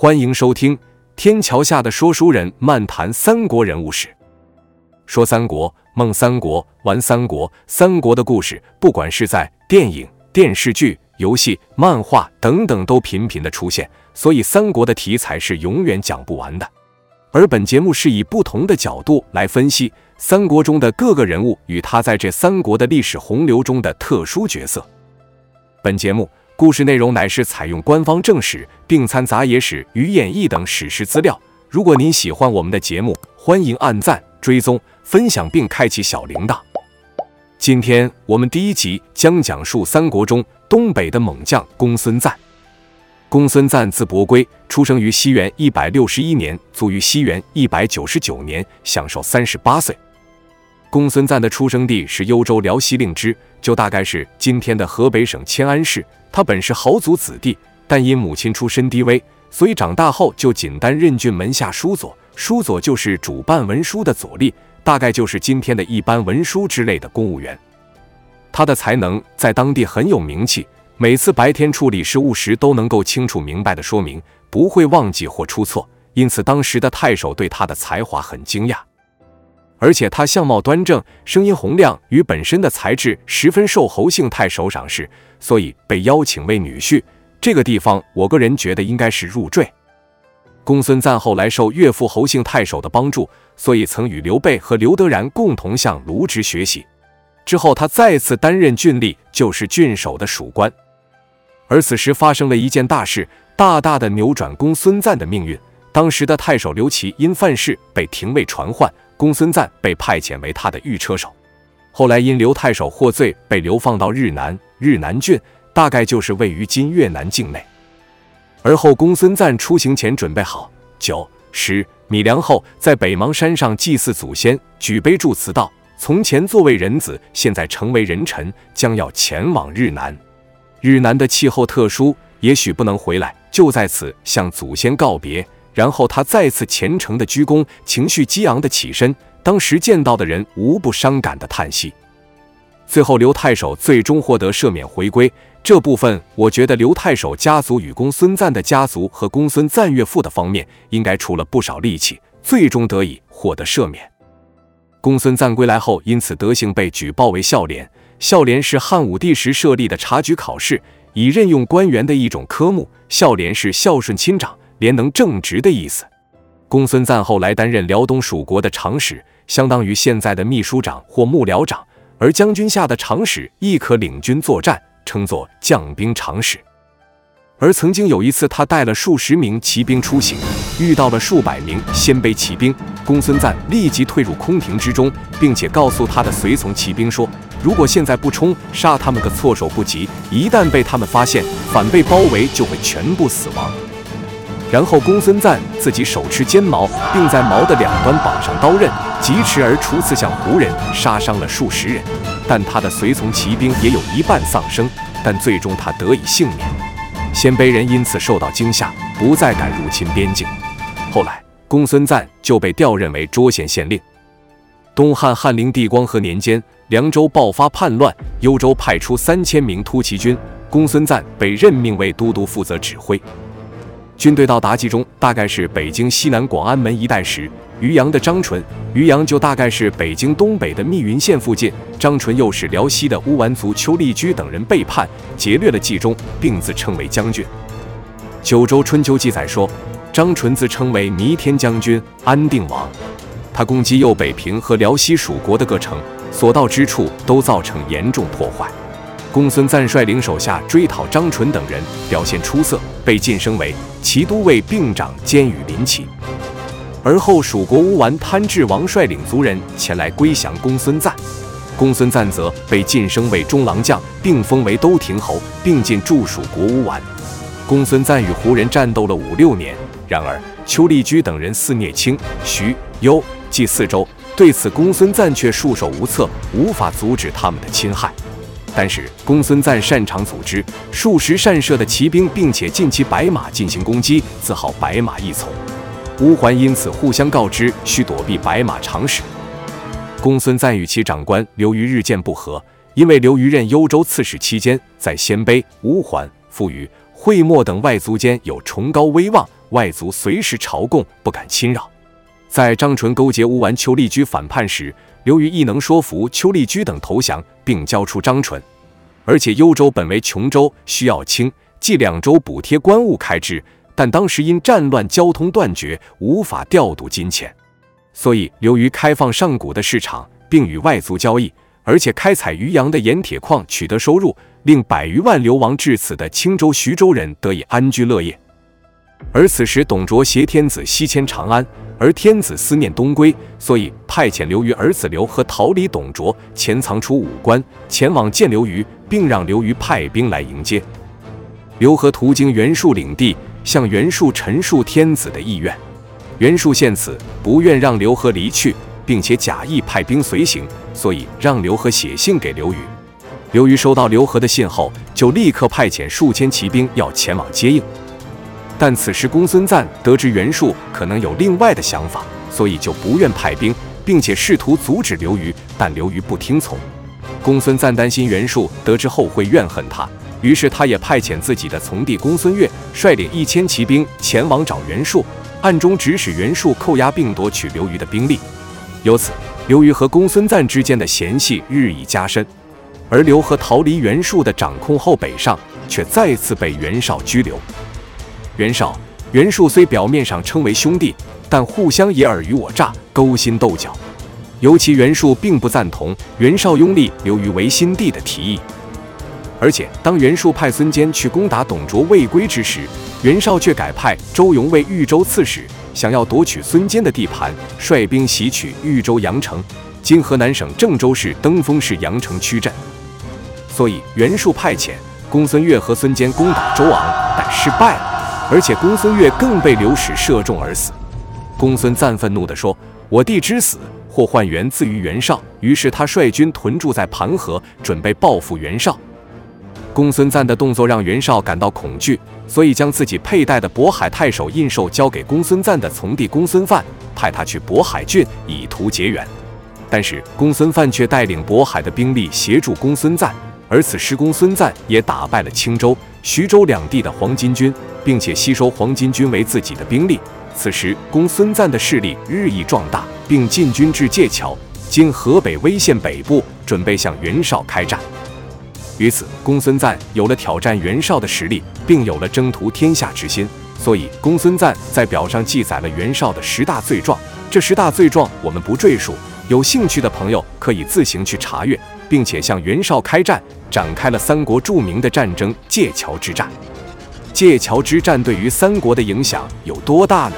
欢迎收听天桥下的说书人漫谈三国人物史。说三国，梦三国，玩三国，三国的故事，不管是在电影、电视剧、游戏、漫画等等，都频频的出现，所以三国的题材是永远讲不完的。而本节目是以不同的角度来分析三国中的各个人物与他在这三国的历史洪流中的特殊角色。本节目故事内容乃是采用官方正史，并参杂野史与演义等史实资料。如果您喜欢我们的节目，欢迎按赞、追踪、分享并开启小铃铛。今天我们第一集将讲述三国中东北的猛将公孙瓒。公孙瓒字伯圭，出生于西元一百六十一年，卒于西元一百九十九年，享寿三十八岁。公孙瓒的出生地是幽州辽西令支，就大概是今天的河北省迁安市。他本是豪族子弟，但因母亲出身低微，所以长大后就仅担任郡门下书佐。书佐就是主办文书的佐吏，大概就是今天的一般文书之类的公务员。他的才能在当地很有名气，每次白天处理事务时都能够清楚明白的说明，不会忘记或出错。因此，当时的太守对他的才华很惊讶。而且他相貌端正，声音洪亮，与本身的才智十分受侯姓太守赏识，所以被邀请为女婿。这个地方，我个人觉得应该是入赘。公孙瓒后来受岳父侯姓太守的帮助，所以曾与刘备和刘德然共同向卢植学习。之后，他再次担任郡吏，就是郡守的属官。而此时发生了一件大事，大大的扭转公孙瓒的命运。当时的太守刘琦因犯事被廷尉传唤。公孙瓒被派遣为他的御车手，后来因刘太守获罪，被流放到日南。日南郡大概就是位于今越南境内。而后公孙瓒出行前准备好酒、食、米粮后，在北邙山上祭祀祖先，举杯祝词道：“从前作为人子，现在成为人臣，将要前往日南。日南的气候特殊，也许不能回来，就在此向祖先告别。”然后他再次虔诚的鞠躬，情绪激昂的起身。当时见到的人无不伤感的叹息。最后刘太守最终获得赦免回归，这部分我觉得刘太守家族与公孙瓒的家族和公孙瓒岳父的方面应该出了不少力气，最终得以获得赦免。公孙瓒归来后，因此德行被举报为孝廉。孝廉是汉武帝时设立的察举考试，以任用官员的一种科目。孝廉是孝顺亲长。廉能正直的意思。公孙瓒后来担任辽东属国的长史，相当于现在的秘书长或幕僚长，而将军下的长史亦可领军作战，称作将兵长史。而曾经有一次，他带了数十名骑兵出行，遇到了数百名鲜卑骑兵。公孙瓒立即退入空庭之中，并且告诉他的随从骑兵说：“如果现在不冲，杀他们个措手不及；一旦被他们发现，反被包围，就会全部死亡。”然后公孙瓒自己手持尖矛，并在矛的两端绑上刀刃，疾驰而出，刺向胡人，杀伤了数十人。但他的随从骑兵也有一半丧生，但最终他得以幸免。鲜卑人因此受到惊吓，不再敢入侵边境。后来，公孙瓒就被调任为涿县县令。东汉汉灵帝光和年间，凉州爆发叛乱，幽州派出三千名突骑军，公孙瓒被任命为都督，负责指挥。军队到达冀中，大概是北京西南广安门一带时，渔阳的张纯，渔阳就大概是北京东北的密云县附近。张纯又是辽西的乌丸族邱立居等人背叛，劫掠了冀中，并自称为将军。九州春秋记载说，张纯自称为弥天将军、安定王，他攻击右北平和辽西属国的各城，所到之处都造成严重破坏。公孙瓒率领手下追讨张纯等人，表现出色，被晋升为骑都尉，并掌监羽林骑。而后蜀国乌丸贪治王率领族人前来归降公孙瓒，公孙瓒则被晋升为中郎将，并封为都亭侯，并进驻蜀国乌丸。公孙瓒与胡人战斗了五六年，然而邱立居等人肆虐清、徐、幽、冀四州，对此公孙瓒却束手无策，无法阻止他们的侵害。但是公孙瓒擅长组织数十善射的骑兵，并且近骑白马进行攻击，自号白马一从。乌桓因此互相告知，需躲避白马长史。公孙瓒与其长官刘虞日渐不和，因为刘虞任幽州刺史期间，在鲜卑、乌桓、扶余、会墨等外族间有崇高威望，外族随时朝贡，不敢侵扰。在张纯勾结乌丸邱立居反叛时，刘虞亦能说服邱立居等投降，并交出张纯。而且幽州本为琼州，需要清冀两州补贴官务开支，但当时因战乱交通断绝，无法调度金钱，所以刘虞开放上古的市场，并与外族交易，而且开采渔阳的盐铁矿取得收入，令百余万流亡至此的青州、徐州人得以安居乐业。而此时董卓挟天子西迁长安。而天子思念东归，所以派遣刘虞儿子刘和逃离董卓，潜藏出武关，前往见刘虞，并让刘虞派兵来迎接。刘和途经袁术领地，向袁术陈述天子的意愿。袁术见此，不愿让刘和离去，并且假意派兵随行，所以让刘和写信给刘虞。刘虞收到刘和的信后，就立刻派遣数千骑兵要前往接应。但此时公孙瓒得知袁术可能有另外的想法，所以就不愿派兵，并且试图阻止刘虞，但刘虞不听从。公孙瓒担心袁术得知后会怨恨他，于是他也派遣自己的从弟公孙越率领一千骑兵前往找袁术，暗中指使袁术扣押并夺取刘虞的兵力。由此，刘虞和公孙瓒之间的嫌隙日益加深。而刘和逃离袁术的掌控后北上，却再次被袁绍拘留。袁绍、袁术虽表面上称为兄弟，但互相也尔虞我诈、勾心斗角。尤其袁术并不赞同袁绍拥立刘虞为新帝的提议。而且，当袁术派孙坚去攻打董卓未归之时，袁绍却改派周勇为豫州刺史，想要夺取孙坚的地盘，率兵袭取豫州阳城（今河南省郑州市登封市阳城区镇）。所以，袁术派遣公孙越和孙坚攻打周昂，但失败了。而且公孙越更被刘史射中而死。公孙瓒愤怒地说：“我弟之死，或患源自于袁绍。”于是他率军屯驻在盘河，准备报复袁绍。公孙瓒的动作让袁绍感到恐惧，所以将自己佩戴的渤海太守印绶交给公孙瓒的从弟公孙范，派他去渤海郡以图结缘。但是公孙范却带领渤海的兵力协助公孙瓒，而此时公孙瓒也打败了青州、徐州两地的黄巾军。并且吸收黄巾军为自己的兵力。此时，公孙瓒的势力日益壮大，并进军至界桥（今河北威县北部），准备向袁绍开战。于此，公孙瓒有了挑战袁绍的实力，并有了征图天下之心。所以，公孙瓒在表上记载了袁绍的十大罪状。这十大罪状我们不赘述，有兴趣的朋友可以自行去查阅，并且向袁绍开战，展开了三国著名的战争——界桥之战。界桥之战对于三国的影响有多大呢？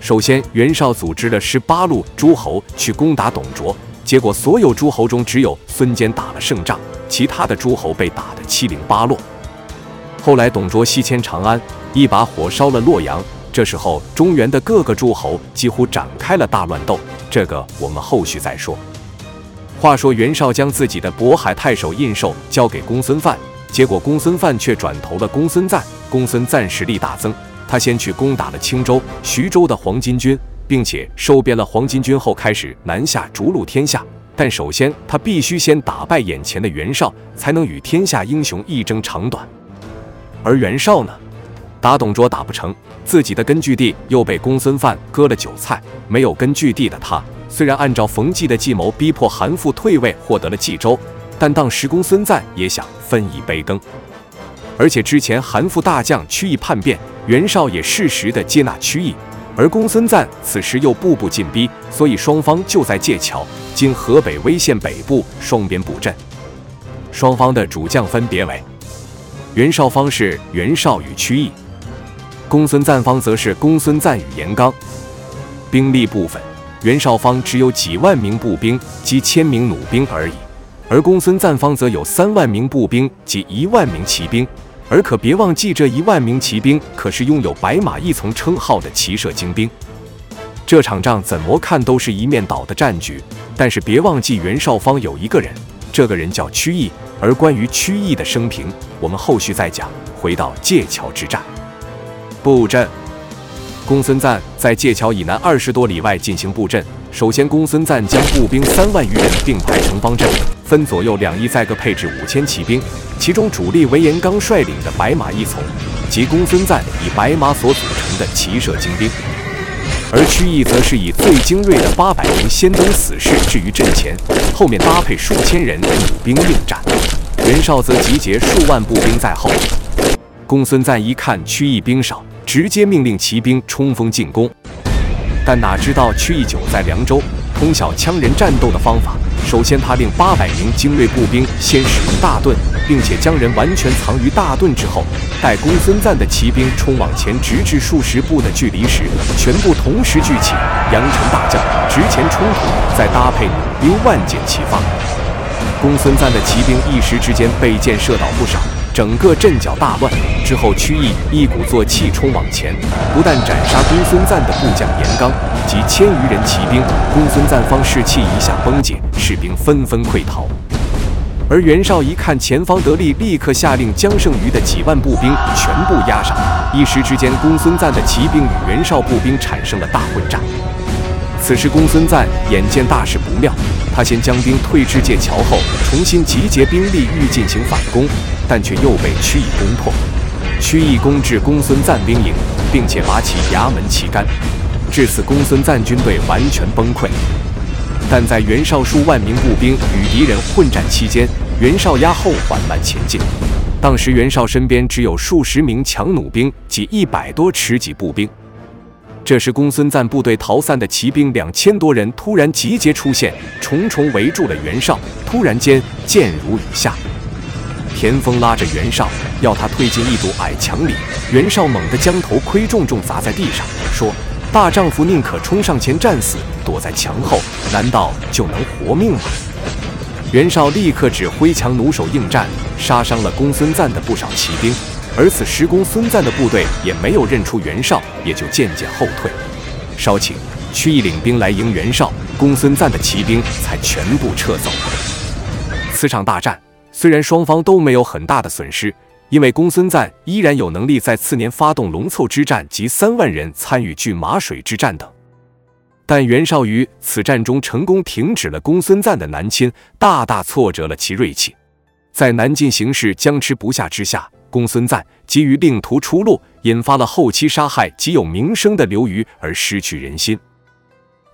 首先，袁绍组织了十八路诸侯去攻打董卓，结果所有诸侯中只有孙坚打了胜仗，其他的诸侯被打得七零八落。后来，董卓西迁长安，一把火烧了洛阳，这时候中原的各个诸侯几乎展开了大乱斗，这个我们后续再说。话说，袁绍将自己的渤海太守印绶交给公孙范。结果公孙范却转投了公孙瓒，公孙瓒实力大增，他先去攻打了青州、徐州的黄巾军，并且收编了黄巾军后，开始南下逐鹿天下。但首先他必须先打败眼前的袁绍，才能与天下英雄一争长短。而袁绍呢，打董卓打不成，自己的根据地又被公孙范割了韭菜，没有根据地的他，虽然按照冯骥的计谋逼迫韩馥退位，获得了冀州。但当时公孙瓒也想分一杯羹，而且之前韩馥大将曲义叛变，袁绍也适时的接纳曲义，而公孙瓒此时又步步进逼，所以双方就在界桥（今河北威县北部）双边布阵。双方的主将分别为袁绍方是袁绍与曲义，公孙瓒方则是公孙瓒与严刚。兵力部分，袁绍方只有几万名步兵及千名弩兵而已。而公孙瓒方则有三万名步兵及一万名骑兵，而可别忘记，这一万名骑兵可是拥有白马一从称号的骑射精兵。这场仗怎么看都是一面倒的战局，但是别忘记袁绍方有一个人，这个人叫曲义。而关于曲义的生平，我们后续再讲。回到界桥之战，布阵，公孙瓒在界桥以南二十多里外进行布阵。首先，公孙瓒将步兵三万余人并排成方阵，分左右两翼，再各配置五千骑兵，其中主力为严刚率领的白马一从，及公孙瓒以白马所组成的骑射精兵，而曲义则是以最精锐的八百名先锋死士置于阵前，后面搭配数千人弩兵应战。袁绍则集结数万步兵在后。公孙瓒一看曲义兵少，直接命令骑兵冲锋进攻。但哪知道曲义久在凉州，通晓羌人战斗的方法。首先，他令八百名精锐步兵先使用大盾，并且将人完全藏于大盾之后。待公孙瓒的骑兵冲往前，直至数十步的距离时，全部同时聚起，扬尘大将直前冲突，再搭配弩兵万箭齐发。公孙瓒的骑兵一时之间被箭射倒不少。整个阵脚大乱之后，曲义一鼓作气冲往前，不但斩杀公孙瓒的部将严纲及千余人骑兵，公孙瓒方士气一下崩解，士兵纷纷溃逃。而袁绍一看前方得利，立刻下令将剩余的几万步兵全部压上。一时之间，公孙瓒的骑兵与袁绍步兵产生了大混战。此时，公孙瓒眼见大事不妙，他先将兵退至界桥后，重新集结兵力，欲进行反攻。但却又被曲义攻破，曲义攻至公孙瓒兵营，并且拔起衙门旗杆，至此公孙瓒军队完全崩溃。但在袁绍数万名步兵与敌人混战期间，袁绍压后缓慢前进。当时袁绍身边只有数十名强弩兵及一百多持戟步兵。这时公孙瓒部队逃散的骑兵两千多人突然集结出现，重重围住了袁绍。突然间，箭如雨下。田丰拉着袁绍，要他退进一堵矮墙里。袁绍猛地将头盔重重砸在地上，说：“大丈夫宁可冲上前战死，躲在墙后，难道就能活命吗？”袁绍立刻指挥强弩手应战，杀伤了公孙瓒的不少骑兵。而此时公孙瓒的部队也没有认出袁绍，也就渐渐后退。稍请曲义领兵来迎袁绍，公孙瓒的骑兵才全部撤走。此场大战。虽然双方都没有很大的损失，因为公孙瓒依然有能力在次年发动龙凑之战及三万人参与拒马水之战等，但袁绍于此战中成功停止了公孙瓒的南侵，大大挫折了其锐气。在南晋形势僵持不下之下，公孙瓒急于另图出路，引发了后期杀害极有名声的刘虞而失去人心。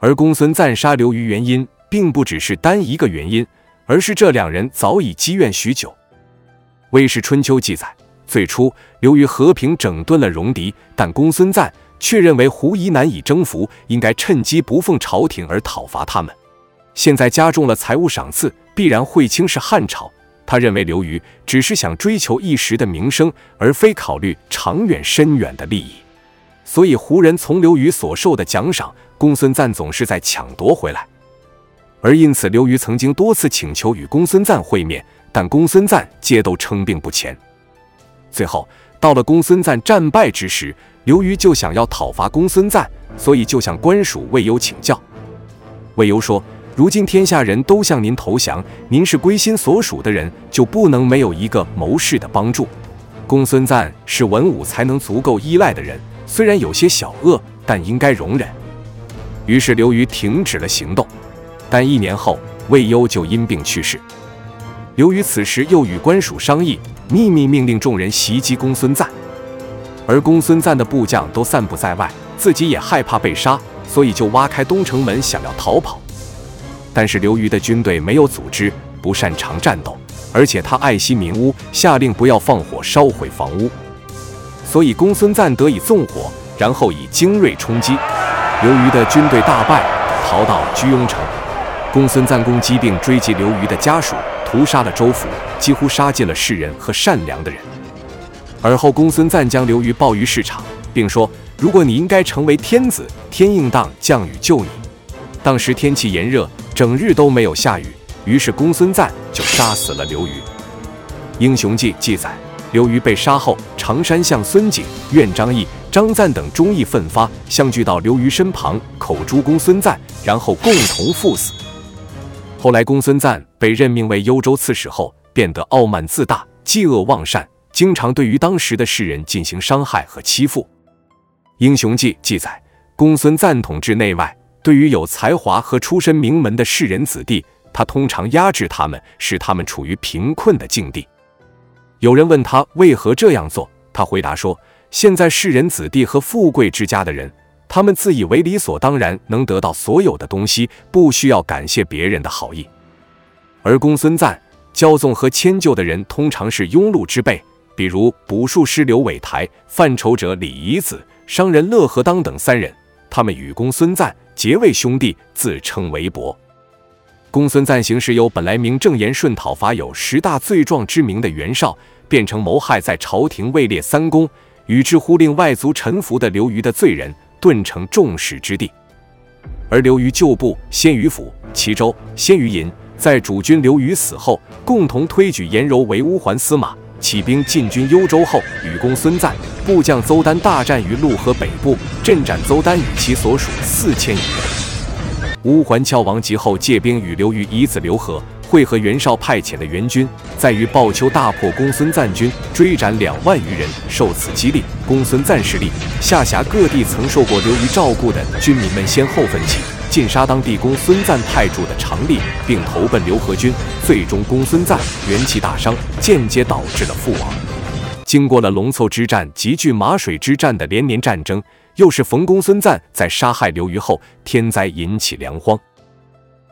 而公孙瓒杀刘虞原因，并不只是单一个原因。而是这两人早已积怨许久。《魏氏春秋》记载，最初刘虞和平整顿了戎狄，但公孙瓒却认为胡夷难以征服，应该趁机不奉朝廷而讨伐他们。现在加重了财物赏赐，必然会轻视汉朝。他认为刘虞只是想追求一时的名声，而非考虑长远深远的利益。所以胡人从刘虞所受的奖赏，公孙瓒总是在抢夺回来。而因此，刘虞曾经多次请求与公孙瓒会面，但公孙瓒皆都称病不前。最后到了公孙瓒战败之时，刘虞就想要讨伐公孙瓒，所以就向官署魏攸请教。魏攸说：“如今天下人都向您投降，您是归心所属的人，就不能没有一个谋士的帮助。公孙瓒是文武才能足够依赖的人，虽然有些小恶，但应该容忍。”于是刘虞停止了行动。但一年后，魏攸就因病去世。刘虞此时又与官署商议，秘密命令众人袭击公孙瓒。而公孙瓒的部将都散布在外，自己也害怕被杀，所以就挖开东城门想要逃跑。但是刘虞的军队没有组织，不擅长战斗，而且他爱惜民屋，下令不要放火烧毁房屋，所以公孙瓒得以纵火，然后以精锐冲击。刘虞的军队大败，逃到居庸城。公孙瓒攻击并追击刘虞的家属，屠杀了周府，几乎杀尽了世人和善良的人。而后，公孙瓒将刘虞抱于市场，并说：“如果你应该成为天子，天应当降雨救你。”当时天气炎热，整日都没有下雨，于是公孙瓒就杀死了刘虞。《英雄记》记载，刘虞被杀后，常山相孙景、苑张翼、张赞等忠义奋发，相聚到刘虞身旁，口诛公孙瓒，然后共同赴死。后来，公孙瓒被任命为幽州刺史后，变得傲慢自大、嫉恶忘善，经常对于当时的士人进行伤害和欺负。《英雄记》记载，公孙瓒统治内外，对于有才华和出身名门的士人子弟，他通常压制他们，使他们处于贫困的境地。有人问他为何这样做，他回答说：“现在世人子弟和富贵之家的人，他们自以为理所当然能得到所有的东西，不需要感谢别人的好意。而公孙瓒、骄纵和迁就的人，通常是庸碌之辈，比如卜术师刘伟台、犯愁者李夷子、商人乐和当等三人，他们与公孙瓒结为兄弟，自称为伯。”公孙瓒行事由本来名正言顺、讨伐有十大罪状之名的袁绍，变成谋害在朝廷位列三公，与之乎令外族臣服的刘虞的罪人，顿成众矢之的。而刘虞旧部先于府、齐州、先于银，在主君刘虞死后，共同推举颜柔为乌桓司马，起兵进军幽州后，与公孙瓒部将邹丹大战于潞河北部，镇斩邹丹与其所属四千余人。乌桓翘王及后，借兵与刘虞以子刘和会合袁绍派遣的援军，在于鲍丘大破公孙瓒军，追斩两万余人。受此激励，公孙瓒势力下辖各地曾受过刘虞照顾的军民们先后奋起，进杀当地公孙瓒派驻的常吏，并投奔刘和军。最终，公孙瓒元气大伤，间接导致了覆亡。经过了龙凑之战及拒马水之战的连年战争。又是逢公孙瓒在杀害刘虞后，天灾引起粮荒。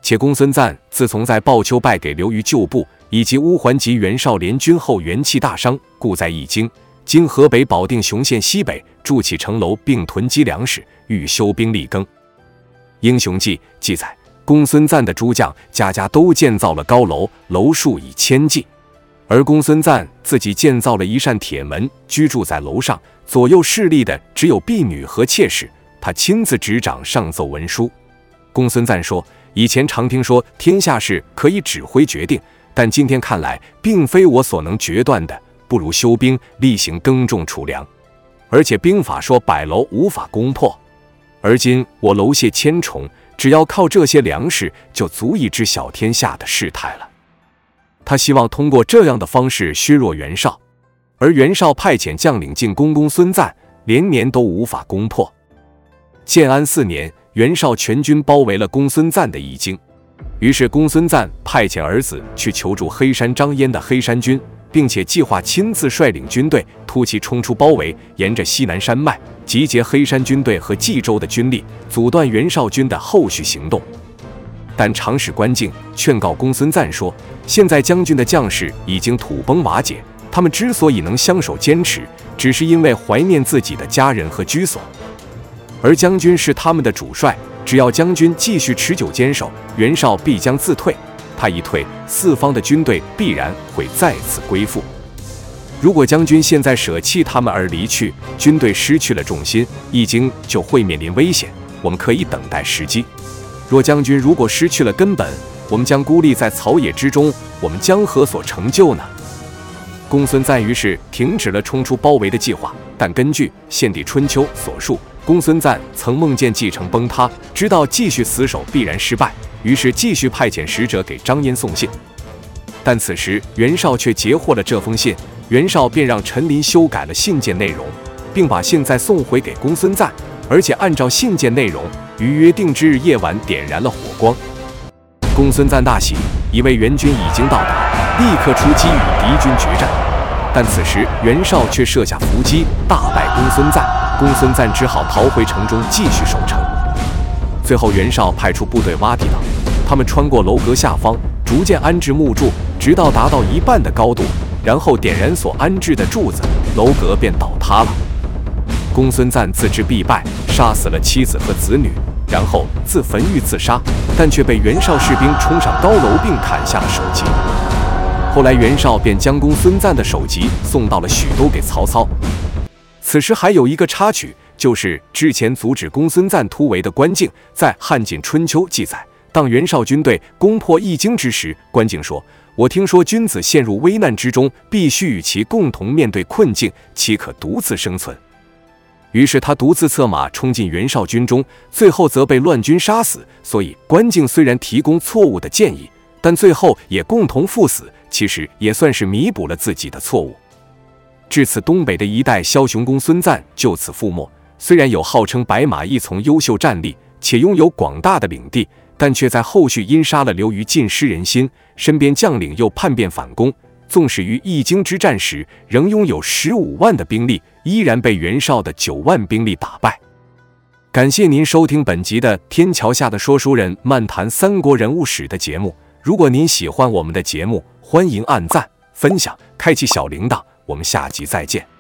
且公孙瓒自从在鲍丘败给刘虞旧部以及乌桓及袁绍联军后，元气大伤，故在易京（今河北保定雄县西北）筑起城楼，并囤积粮食，欲修兵立耕。《英雄记》记载，公孙瓒的诸将家家都建造了高楼，楼数以千计。而公孙瓒自己建造了一扇铁门，居住在楼上，左右侍立的只有婢女和妾室，他亲自执掌上奏文书。公孙瓒说：“以前常听说天下事可以指挥决定，但今天看来，并非我所能决断的，不如修兵，例行耕种储粮。而且兵法说百楼无法攻破，而今我楼榭千重，只要靠这些粮食，就足以知晓天下的事态了。”他希望通过这样的方式削弱袁绍，而袁绍派遣将领进攻公孙瓒，连年都无法攻破。建安四年，袁绍全军包围了公孙瓒的义京，于是公孙瓒派遣儿子去求助黑山张燕的黑山军，并且计划亲自率领军队突袭冲出包围，沿着西南山脉集结黑山军队和冀州的军力，阻断袁绍军的后续行动。但长史关敬劝告公孙瓒说：“现在将军的将士已经土崩瓦解，他们之所以能相守坚持，只是因为怀念自己的家人和居所。而将军是他们的主帅，只要将军继续持久坚守，袁绍必将自退。他一退，四方的军队必然会再次归附。如果将军现在舍弃他们而离去，军队失去了重心，易经就会面临危险。我们可以等待时机。”若将军如果失去了根本，我们将孤立在草野之中，我们将何所成就呢？公孙瓒于是停止了冲出包围的计划，但根据《献帝春秋》所述，公孙瓒曾梦见继承崩塌，知道继续死守必然失败，于是继续派遣使者给张燕送信。但此时袁绍却截获了这封信，袁绍便让陈琳修改了信件内容，并把信再送回给公孙瓒，而且按照信件内容。于约定之日夜晚点燃了火光，公孙瓒大喜，以为援军已经到达，立刻出击与敌军决战。但此时袁绍却设下伏击，大败公孙瓒。公孙瓒只好逃回城中继续守城。最后袁绍派出部队挖地道，他们穿过楼阁下方，逐渐安置木柱，直到达到一半的高度，然后点燃所安置的柱子，楼阁便倒塌了。公孙瓒自知必败，杀死了妻子和子女，然后自焚欲自杀，但却被袁绍士兵冲上高楼并砍下了首级。后来袁绍便将公孙瓒的首级送到了许都给曹操。此时还有一个插曲，就是之前阻止公孙瓒突围的关敬，在《汉晋春秋》记载，当袁绍军队攻破易京之时，关敬说：“我听说君子陷入危难之中，必须与其共同面对困境，岂可独自生存？”于是他独自策马冲进袁绍军中，最后则被乱军杀死。所以关敬虽然提供错误的建议，但最后也共同赴死，其实也算是弥补了自己的错误。至此，东北的一代枭雄公孙瓒就此覆没。虽然有号称白马一从优秀战力，且拥有广大的领地，但却在后续因杀了刘虞，尽失人心，身边将领又叛变反攻，纵使于易经之战时仍拥有十五万的兵力，依然被袁绍的九万兵力打败。感谢您收听本集的《天桥下的说书人漫谈三国人物史》的节目。如果您喜欢我们的节目，欢迎按赞、分享、开启小铃铛。我们下集再见。